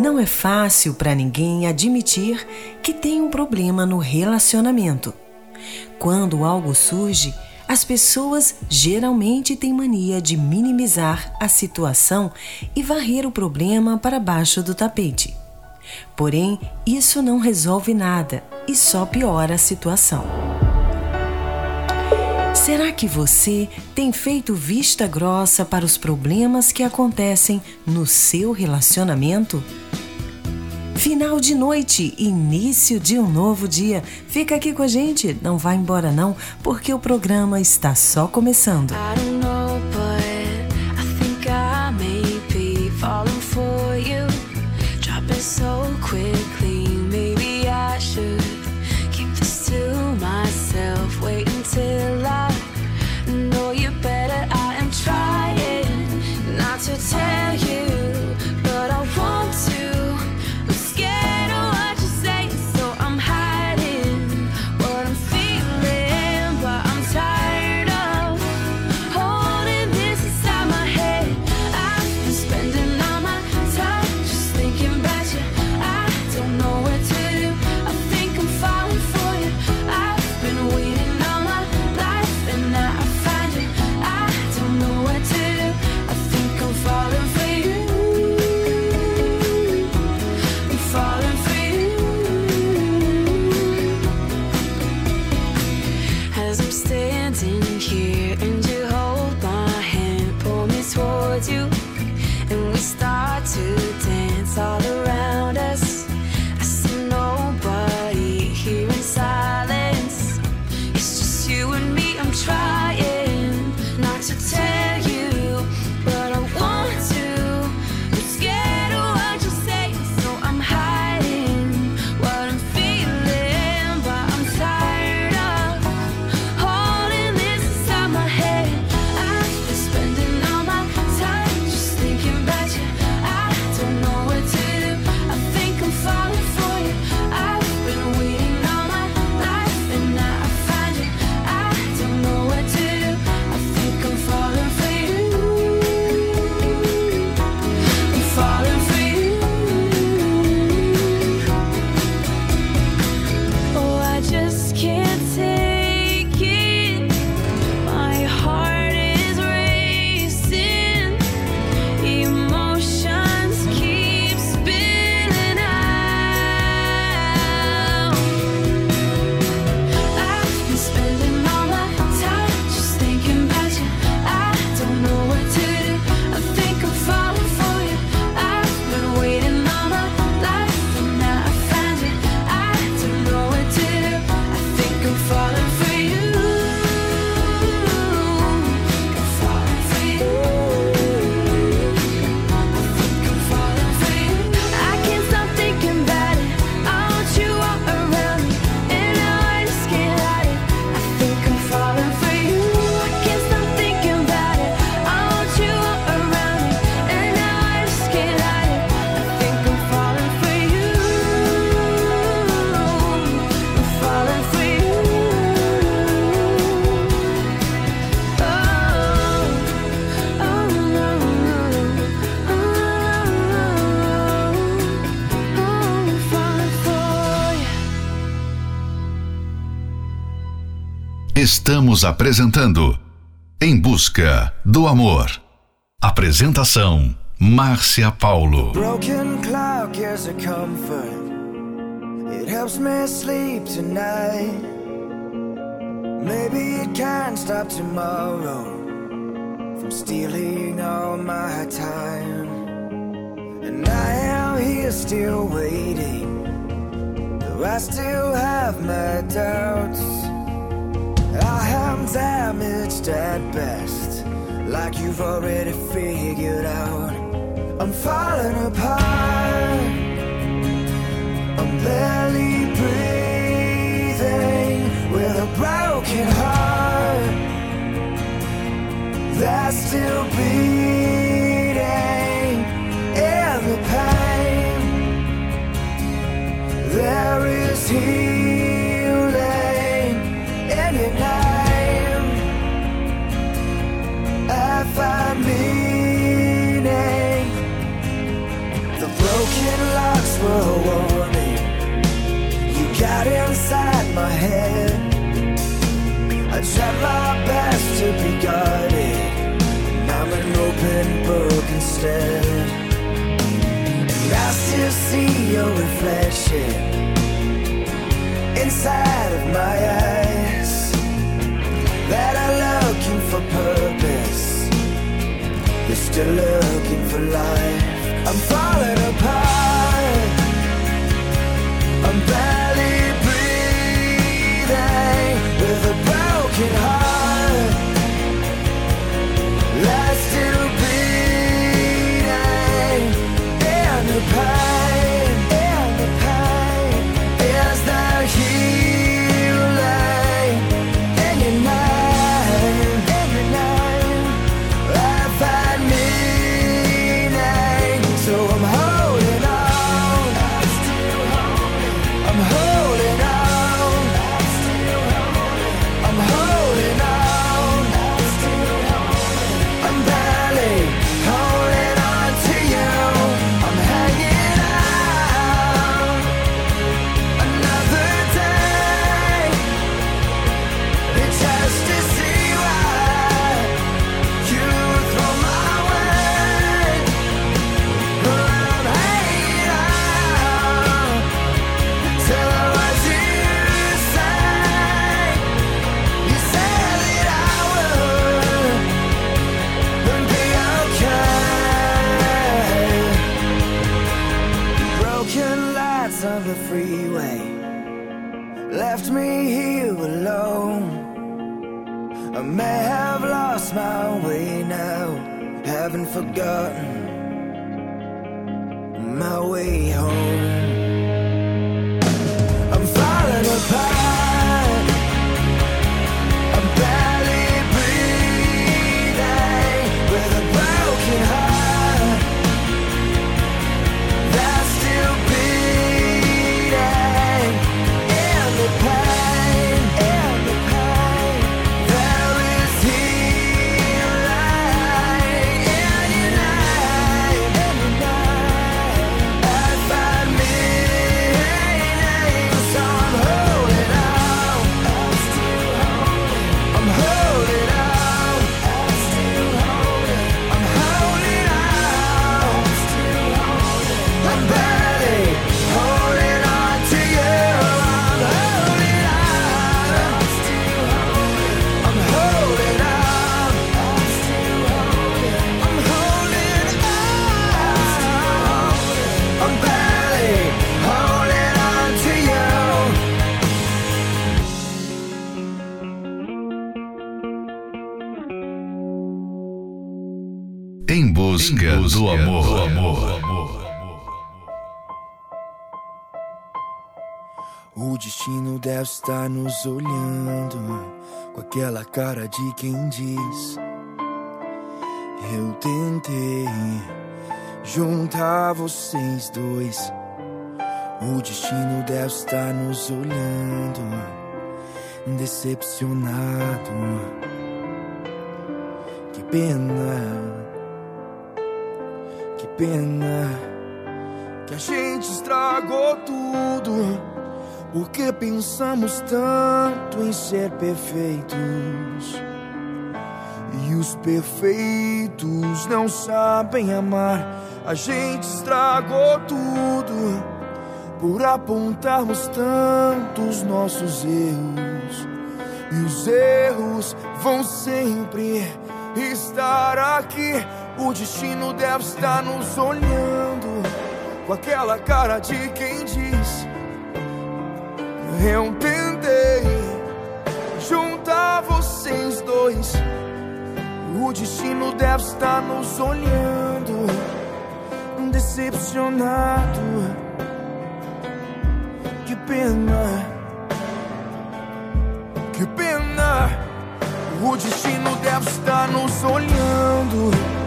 Não é fácil para ninguém admitir que tem um problema no relacionamento. Quando algo surge, as pessoas geralmente têm mania de minimizar a situação e varrer o problema para baixo do tapete. Porém, isso não resolve nada e só piora a situação. Será que você tem feito vista grossa para os problemas que acontecem no seu relacionamento? Final de noite, início de um novo dia. Fica aqui com a gente, não vá embora não, porque o programa está só começando. so Estamos apresentando Em Busca do Amor. Apresentação Márcia Paulo. Broken clock is a comfort. It helps me sleep tonight. Maybe it can't stop tomorrow from stealing all my time. And I am here still waiting. Though I still have my doubts. I am damaged at best, like you've already figured out. I'm falling apart, I'm barely breathing with a broken heart that's still beating in the pain. There is healing. A warning. You got inside my head. I tried my best to be guarded. I'm an open book instead. And I still see your reflection inside of my eyes. That are looking for purpose. They're still looking for life. I'm falling apart. I'm barely breathing with a broken heart. My way home. Busca, do amor. O destino deve estar nos olhando com aquela cara de quem diz: Eu tentei juntar vocês dois. O destino deve estar nos olhando, decepcionado. Que pena, pena que a gente estragou tudo. Porque pensamos tanto em ser perfeitos. E os perfeitos não sabem amar. A gente estragou tudo por apontarmos tantos nossos erros. E os erros vão sempre estar aqui. O destino deve estar nos olhando com aquela cara de quem diz. Eu tentei juntar vocês dois. O destino deve estar nos olhando, decepcionado. Que pena, que pena. O destino deve estar nos olhando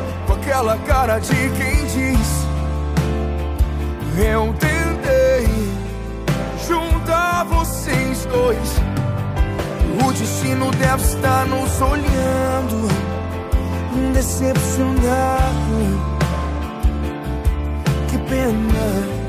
aquela cara de quem diz: Eu tentei juntar vocês dois. O destino deve estar nos olhando, decepcionado. Que pena.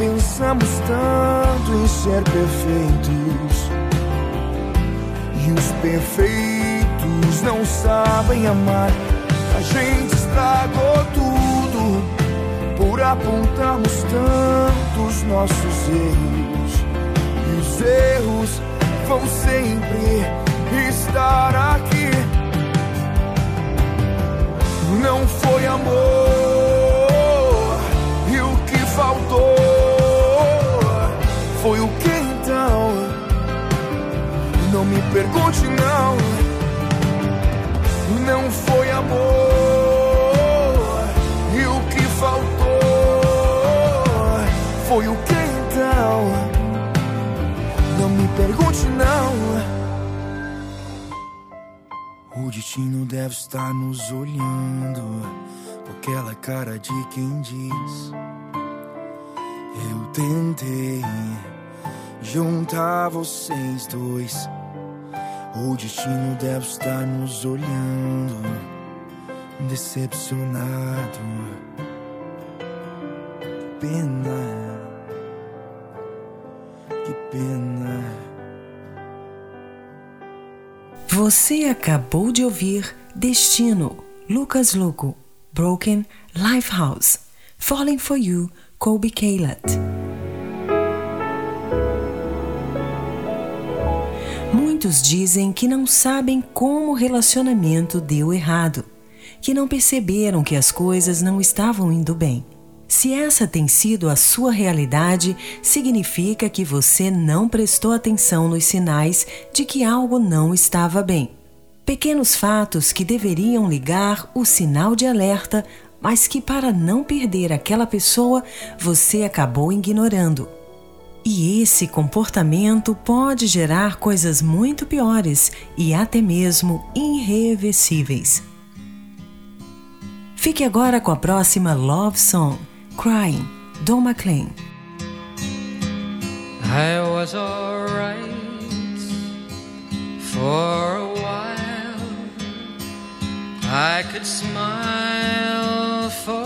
Pensamos tanto em ser perfeitos. E os perfeitos não sabem amar. A gente estragou tudo por apontarmos tantos nossos erros. E os erros vão sempre estar aqui. Não foi amor pergunte não. Não foi amor. E o que faltou? Foi o que então? Não me pergunte não. O destino deve estar nos olhando com aquela cara de quem diz. Eu tentei juntar vocês dois. O destino deve estar nos olhando, decepcionado. Pena, que pena. Você acabou de ouvir Destino, Lucas Lugo, Broken Lifehouse, Falling for You, Colby Caleb. Muitos dizem que não sabem como o relacionamento deu errado, que não perceberam que as coisas não estavam indo bem. Se essa tem sido a sua realidade, significa que você não prestou atenção nos sinais de que algo não estava bem. Pequenos fatos que deveriam ligar o sinal de alerta, mas que, para não perder aquela pessoa, você acabou ignorando. E esse comportamento pode gerar coisas muito piores e até mesmo irreversíveis. Fique agora com a próxima Love Song, Crying, Don McLean. I was alright for a while. I could smile for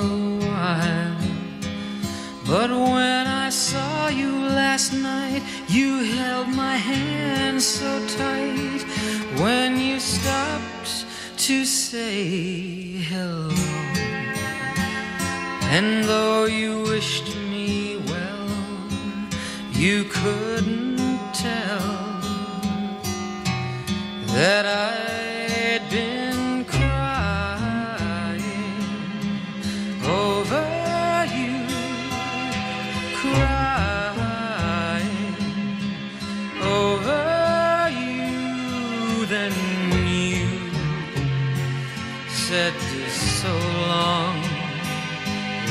a while. But when you last night, you held my hand so tight. When you stopped to say hello, and though you wished me well, you couldn't tell that I'd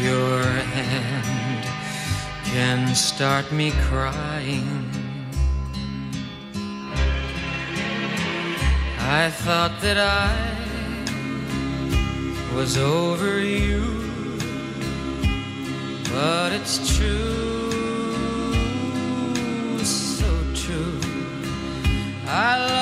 your hand can start me crying. I thought that I was over you, but it's true, so true. I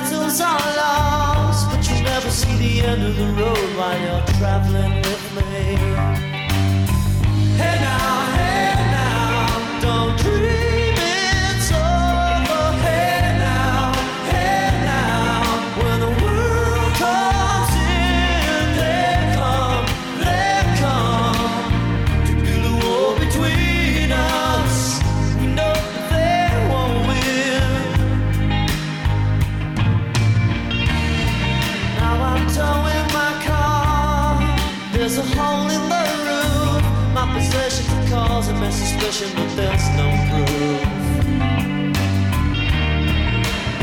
battles are lost, but you never see the end of the road while you're traveling with me. Hey now, hey now, don't dream. suspicion, but there's no proof.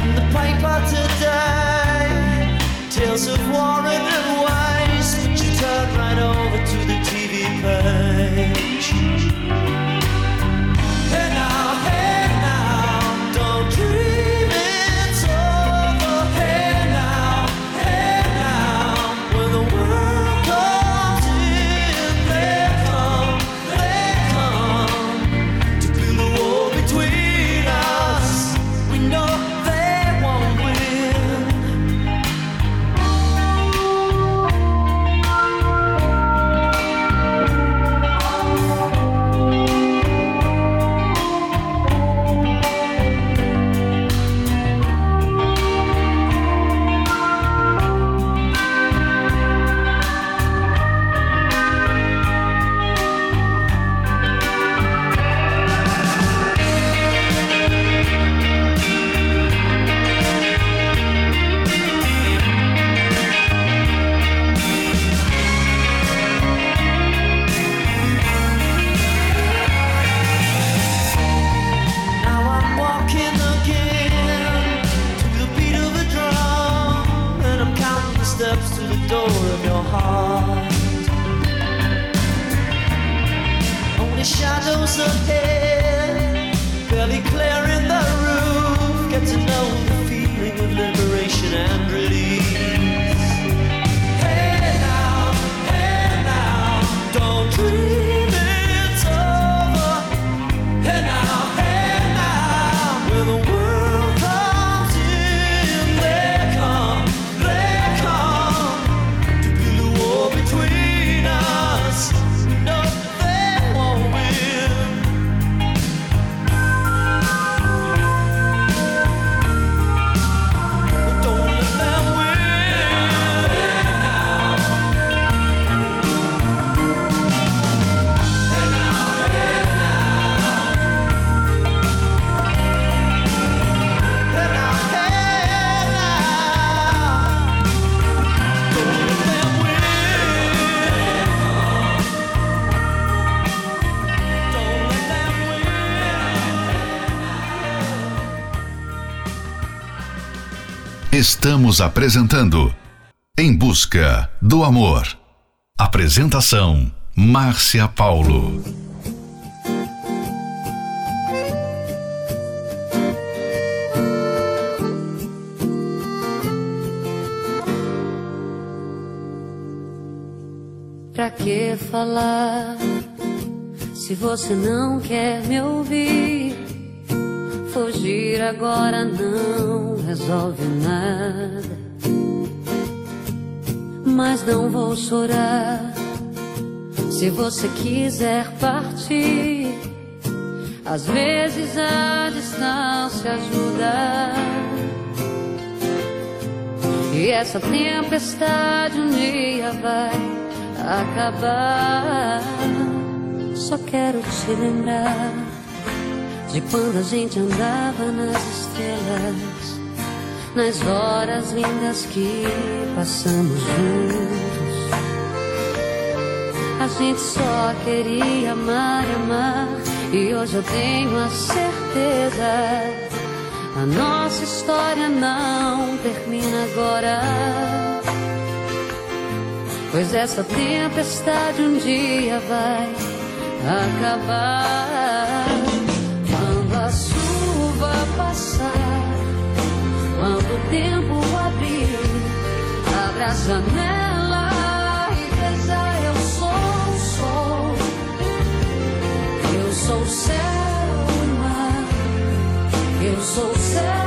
In the paper today, tales of war and wise, but you turn right over to the TV page. Estamos apresentando Em Busca do Amor. Apresentação: Márcia Paulo. Pra que falar se você não quer me ouvir? Fugir agora não resolve nada. Mas não vou chorar se você quiser partir. Às vezes a distância ajuda. E essa tempestade um dia vai acabar. Só quero te lembrar de quando a gente andava nas estrelas, nas horas lindas que passamos juntos. A gente só queria amar e amar, e hoje eu tenho a certeza. A nossa história não termina agora. Pois essa tempestade um dia vai acabar. Quando o tempo abrir, abre a janela e veja eu sou o sol. Eu sou o céu e mar. Eu sou o céu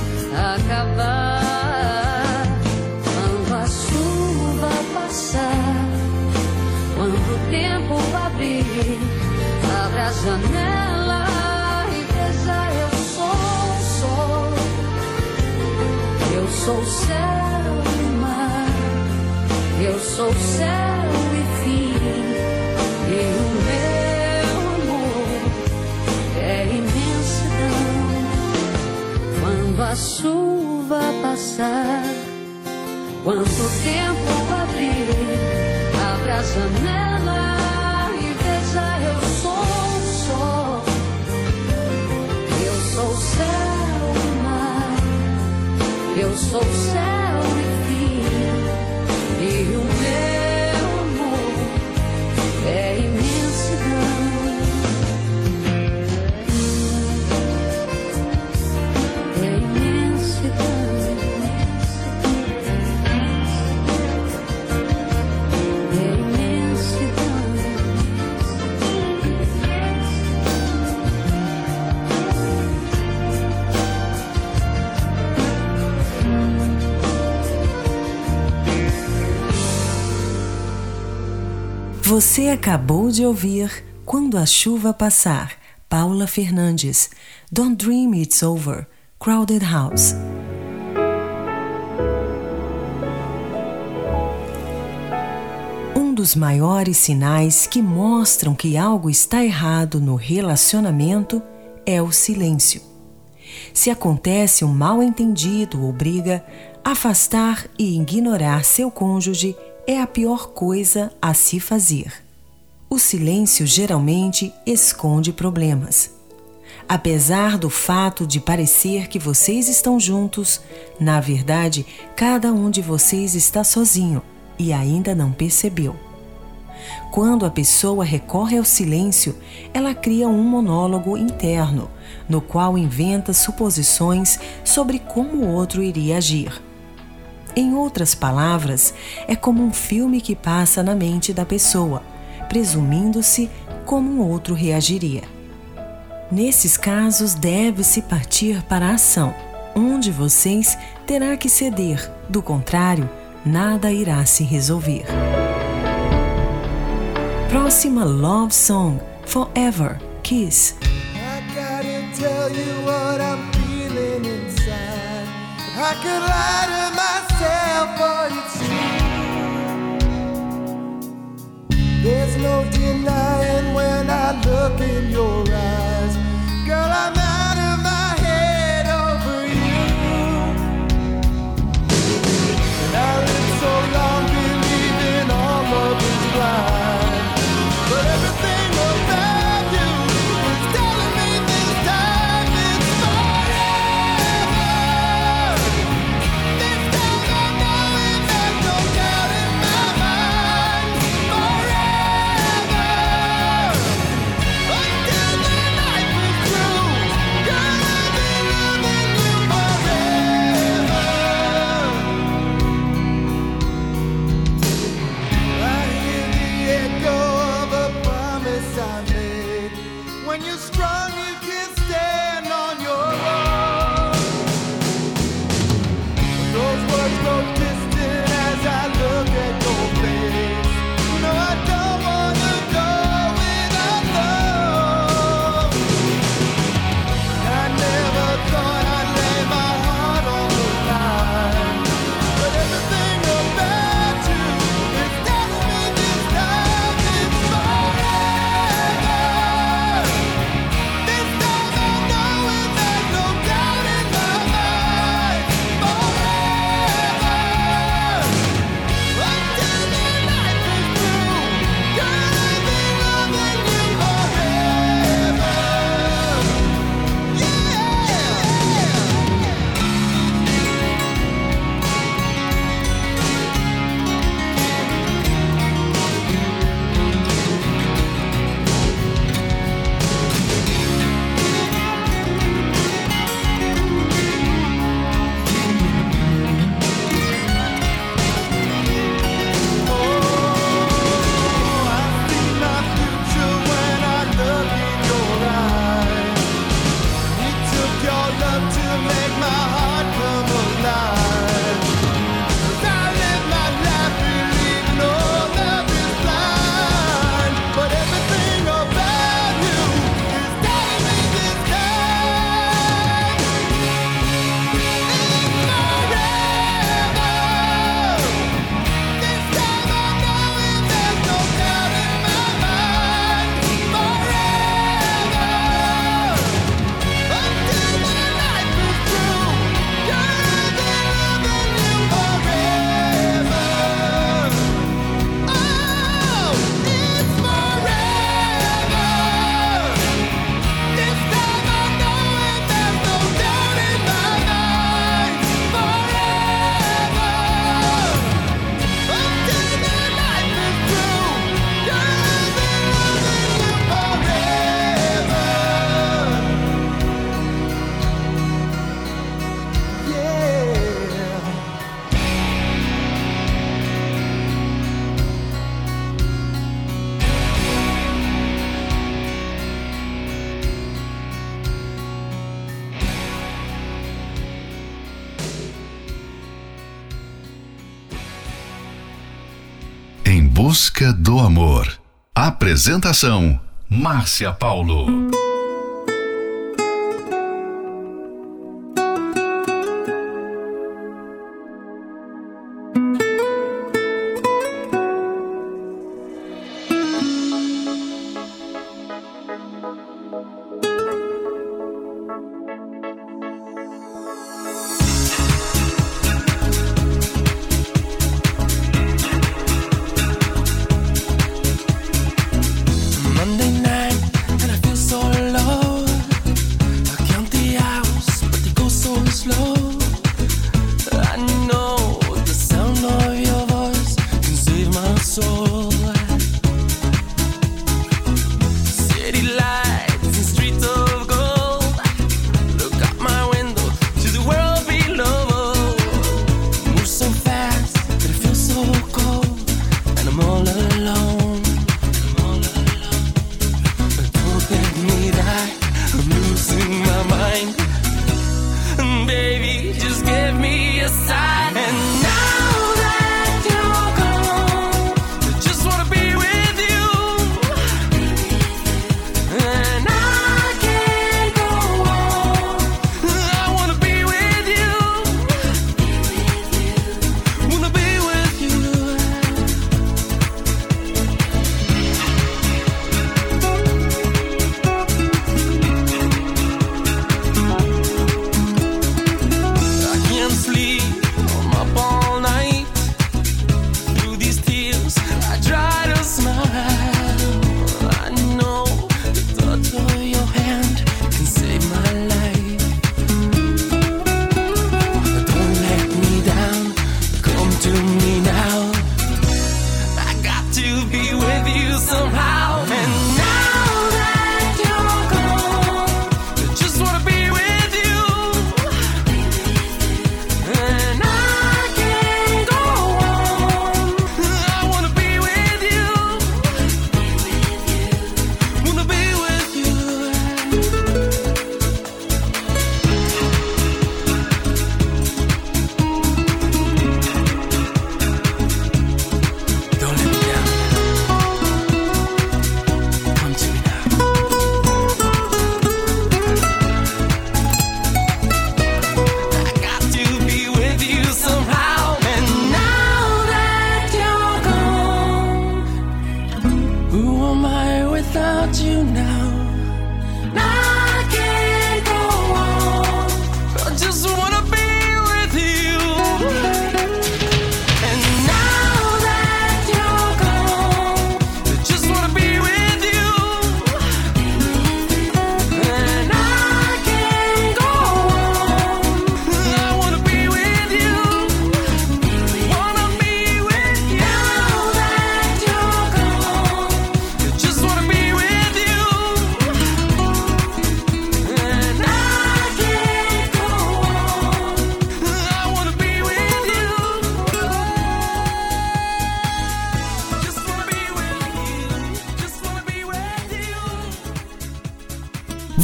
acabar. Quando a chuva passar, quando o tempo abrir, abra a janela e veja eu sou o sol. Eu sou céu e mar. Eu sou céu Quando a chuva passar, quando o tempo abrir, abra a janela e veja eu sou o sol. Eu sou o céu e mar. Eu sou o céu e fim. E o meu amor é Você acabou de ouvir Quando a Chuva Passar, Paula Fernandes. Don't Dream It's Over, Crowded House. Um dos maiores sinais que mostram que algo está errado no relacionamento é o silêncio. Se acontece um mal-entendido ou briga, afastar e ignorar seu cônjuge é a pior coisa a se fazer. O silêncio geralmente esconde problemas. Apesar do fato de parecer que vocês estão juntos, na verdade, cada um de vocês está sozinho e ainda não percebeu. Quando a pessoa recorre ao silêncio, ela cria um monólogo interno, no qual inventa suposições sobre como o outro iria agir. Em outras palavras, é como um filme que passa na mente da pessoa, presumindo-se como um outro reagiria. Nesses casos, deve-se partir para a ação. Um de vocês terá que ceder, do contrário, nada irá se resolver. Próxima Love Song Forever Kiss. I There's no denying when I look in your eyes. Girl, I'm amor. Apresentação: Márcia Paulo.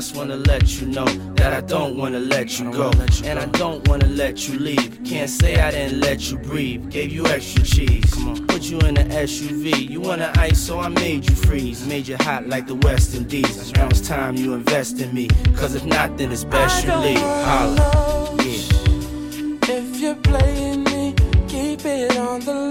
I just wanna let you know that I don't wanna let you go. And I don't wanna let you leave. Can't say I didn't let you breathe. Gave you extra cheese. Put you in an SUV. You wanna ice, so I made you freeze. Made you hot like the West Indies. Now it's time you invest in me. Cause if not, then it's best you leave. Holla. Yeah. If you're playing me, keep it on the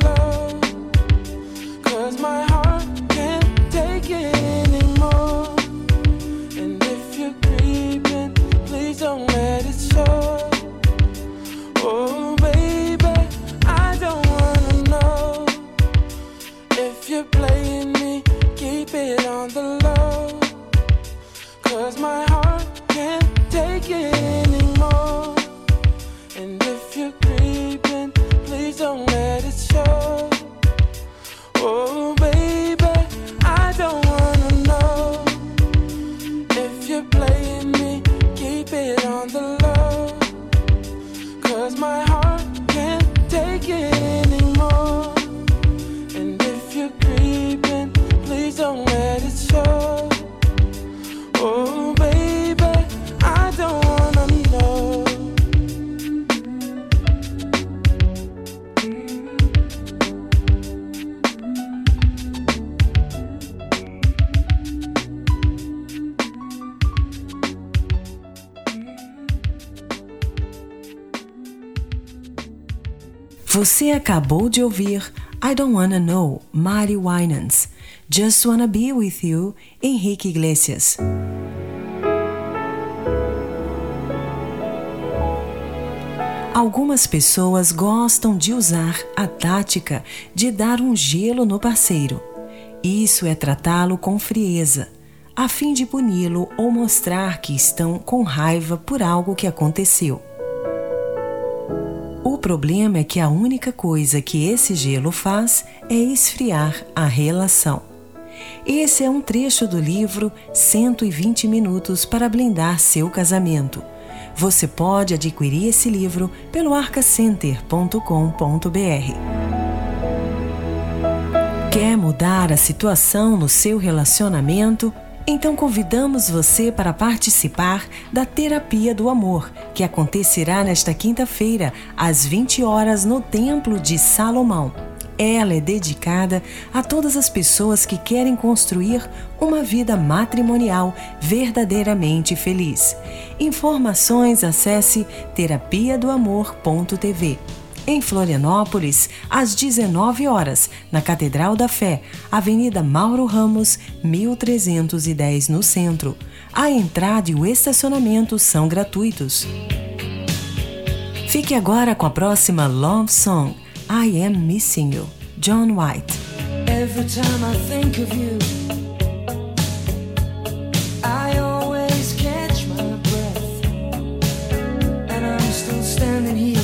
acabou de ouvir I Don't Wanna Know, Mari Winans. Just Wanna Be With You, Henrique Iglesias. Algumas pessoas gostam de usar a tática de dar um gelo no parceiro. Isso é tratá-lo com frieza, a fim de puni-lo ou mostrar que estão com raiva por algo que aconteceu. O problema é que a única coisa que esse gelo faz é esfriar a relação. Esse é um trecho do livro 120 Minutos para Blindar Seu Casamento. Você pode adquirir esse livro pelo arcacenter.com.br. Quer mudar a situação no seu relacionamento? Então convidamos você para participar da Terapia do Amor, que acontecerá nesta quinta-feira, às 20 horas, no Templo de Salomão. Ela é dedicada a todas as pessoas que querem construir uma vida matrimonial verdadeiramente feliz. Informações acesse terapia do amor.tv em Florianópolis, às 19 horas, na Catedral da Fé, Avenida Mauro Ramos, 1310 no centro. A entrada e o estacionamento são gratuitos. Fique agora com a próxima Love Song, I Am Missing You, John White. Every time I think of you, I always catch my breath, and I'm still standing here.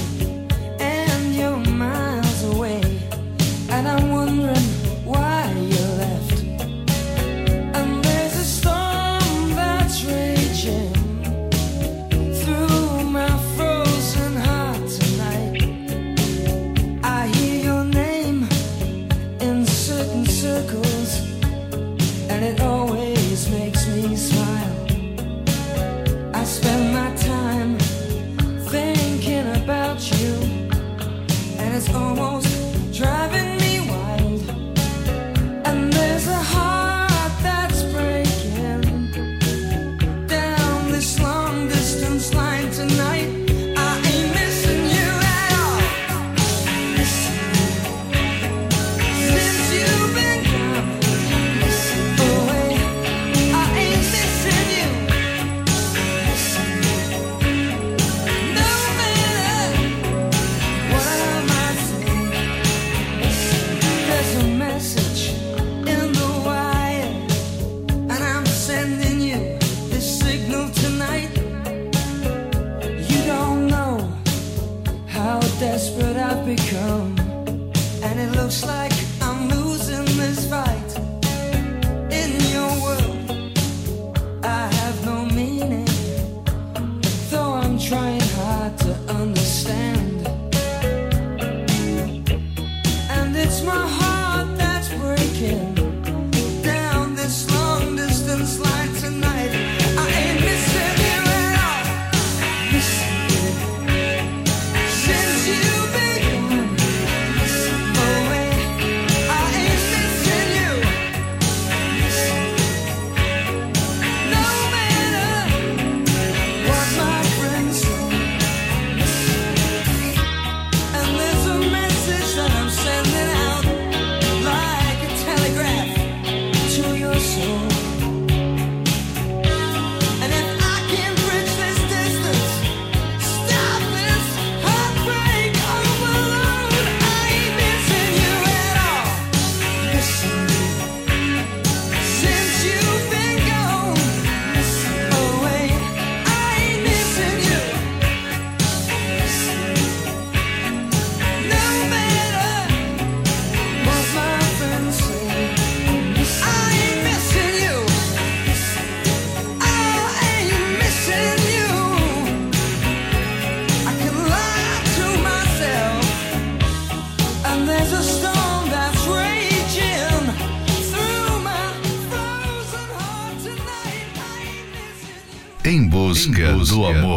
Amor.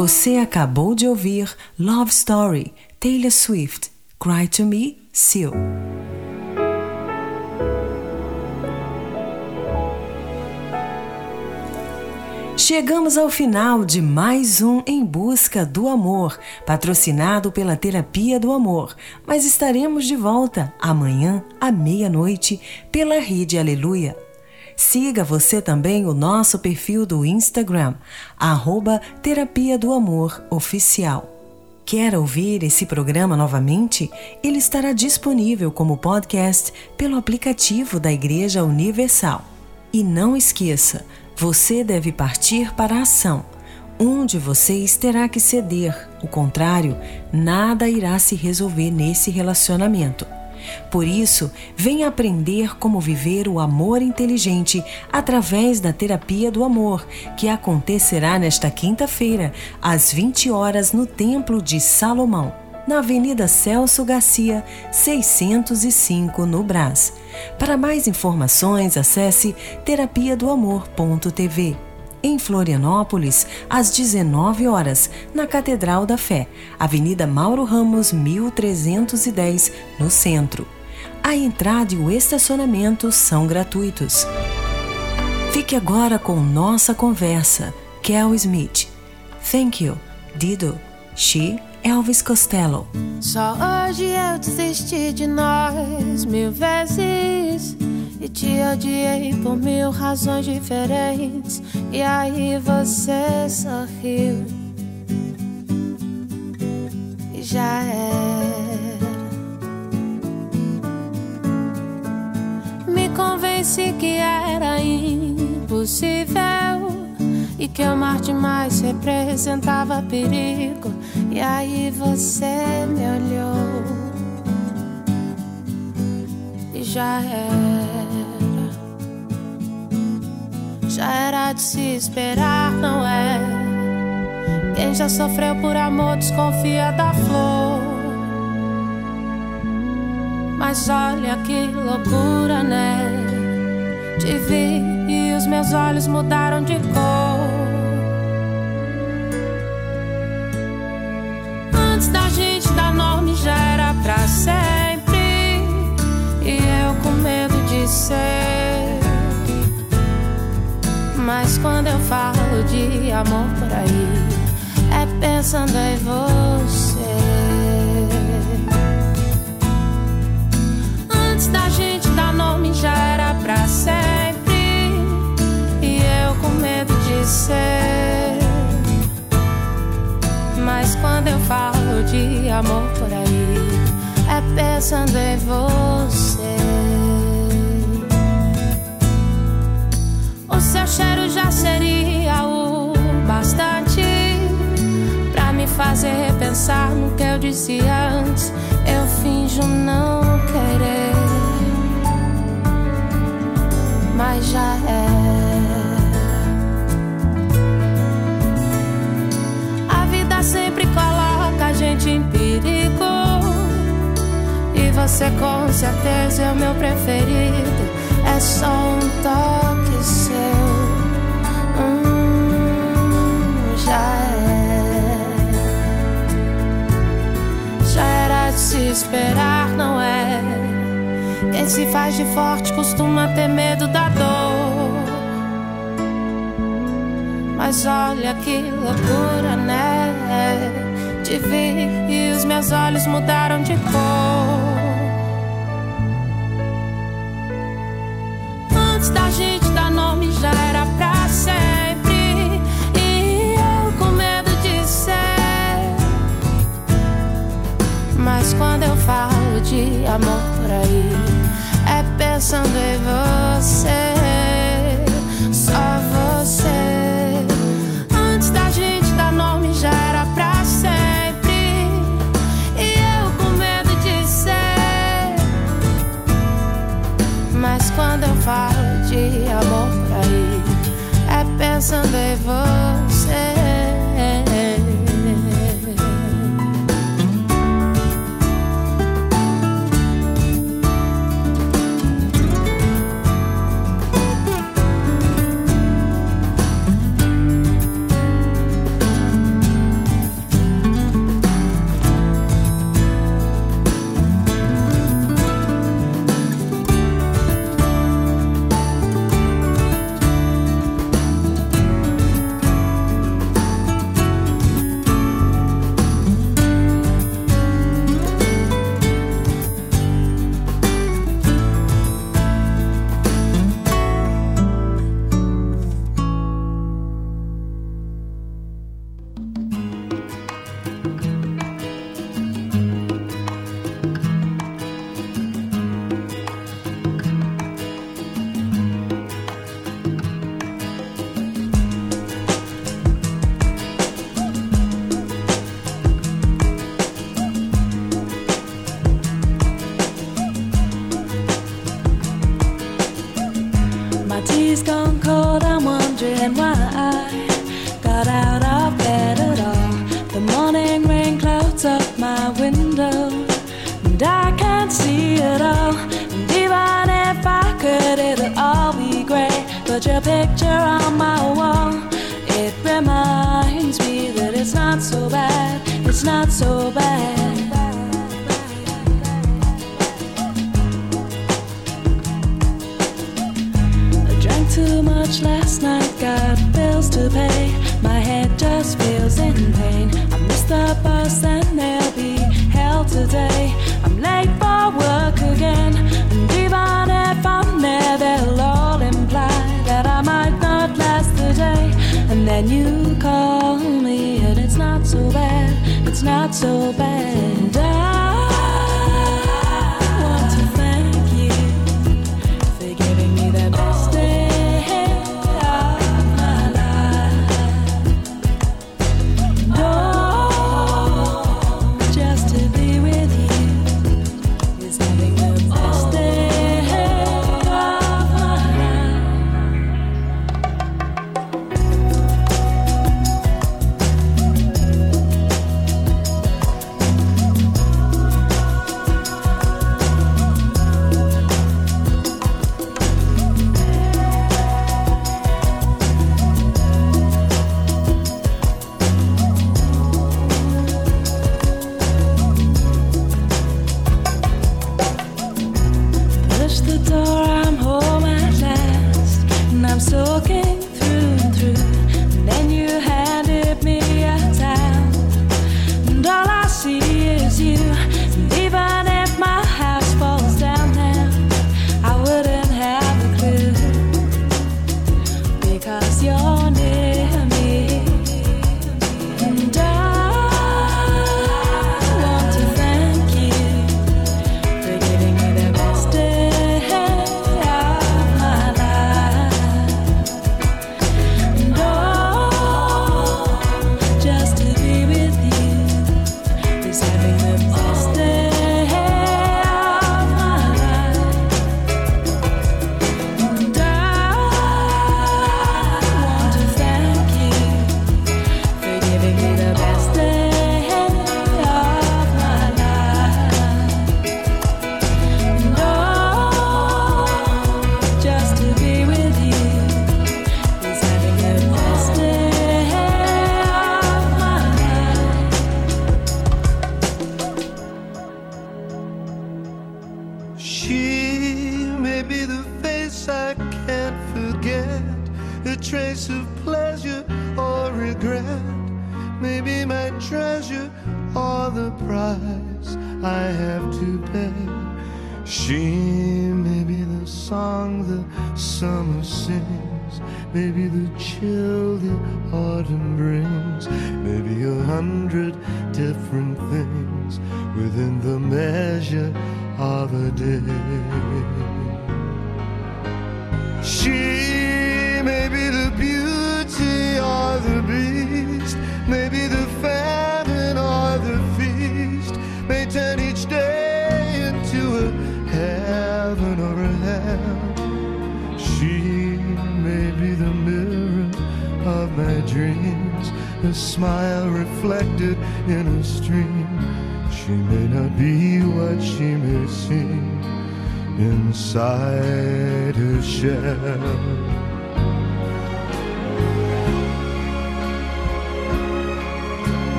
Você acabou de ouvir Love Story, Taylor Swift, Cry to Me, Seal. Chegamos ao final de mais um Em Busca do Amor, patrocinado pela Terapia do Amor, mas estaremos de volta amanhã à meia-noite pela Rede Aleluia. Siga você também o nosso perfil do Instagram, arroba Terapia do Amor Oficial. Quer ouvir esse programa novamente? Ele estará disponível como podcast pelo aplicativo da Igreja Universal. E não esqueça, você deve partir para a ação. Um de vocês terá que ceder, o contrário, nada irá se resolver nesse relacionamento. Por isso, venha aprender como viver o amor inteligente através da terapia do amor, que acontecerá nesta quinta-feira, às 20 horas, no Templo de Salomão, na Avenida Celso Garcia, 605, no Brás. Para mais informações, acesse terapia do amor.tv. Em Florianópolis, às 19 horas, na Catedral da Fé, Avenida Mauro Ramos, 1310, no centro. A entrada e o estacionamento são gratuitos. Fique agora com nossa conversa. Kel Smith. Thank you, Dido. She, Elvis Costello. Só hoje eu desisti de nós mil vezes. E te odiei por mil razões diferentes. E aí você sorriu. E já era. Me convenci que era impossível. E que amar demais representava perigo. E aí você me olhou. E já era. Já era de se esperar, não é? Quem já sofreu por amor desconfia da flor. Mas olha que loucura, né? Te vi e os meus olhos mudaram de cor. Mas quando eu falo de amor por aí, é pensando em você. Antes da gente dar nome já era pra sempre. E eu com medo de ser. Mas quando eu falo de amor por aí, é pensando em você. Seu cheiro já seria o bastante pra me fazer repensar no que eu disse antes. Eu finjo não querer, mas já é. A vida sempre coloca a gente em perigo. E você com certeza é o meu preferido. É só um toque é. Já era de se esperar, não é? Quem se faz de forte costuma ter medo da dor. Mas olha que loucura, né? Te vi e os meus olhos mudaram de cor. Antes da gente dar nome já era quando eu falo de amor por aí, é pensando em você. Só você. Antes da gente dar nome já era pra sempre. E eu com medo de ser. Mas quando eu falo de amor por aí, é pensando em você.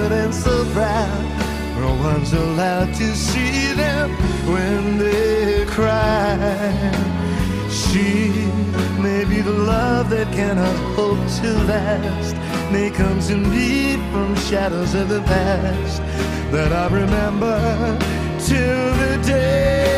and so proud. No one's allowed to see them when they cry. She may be the love that cannot hope to last. May come to me from shadows of the past that I remember till the day.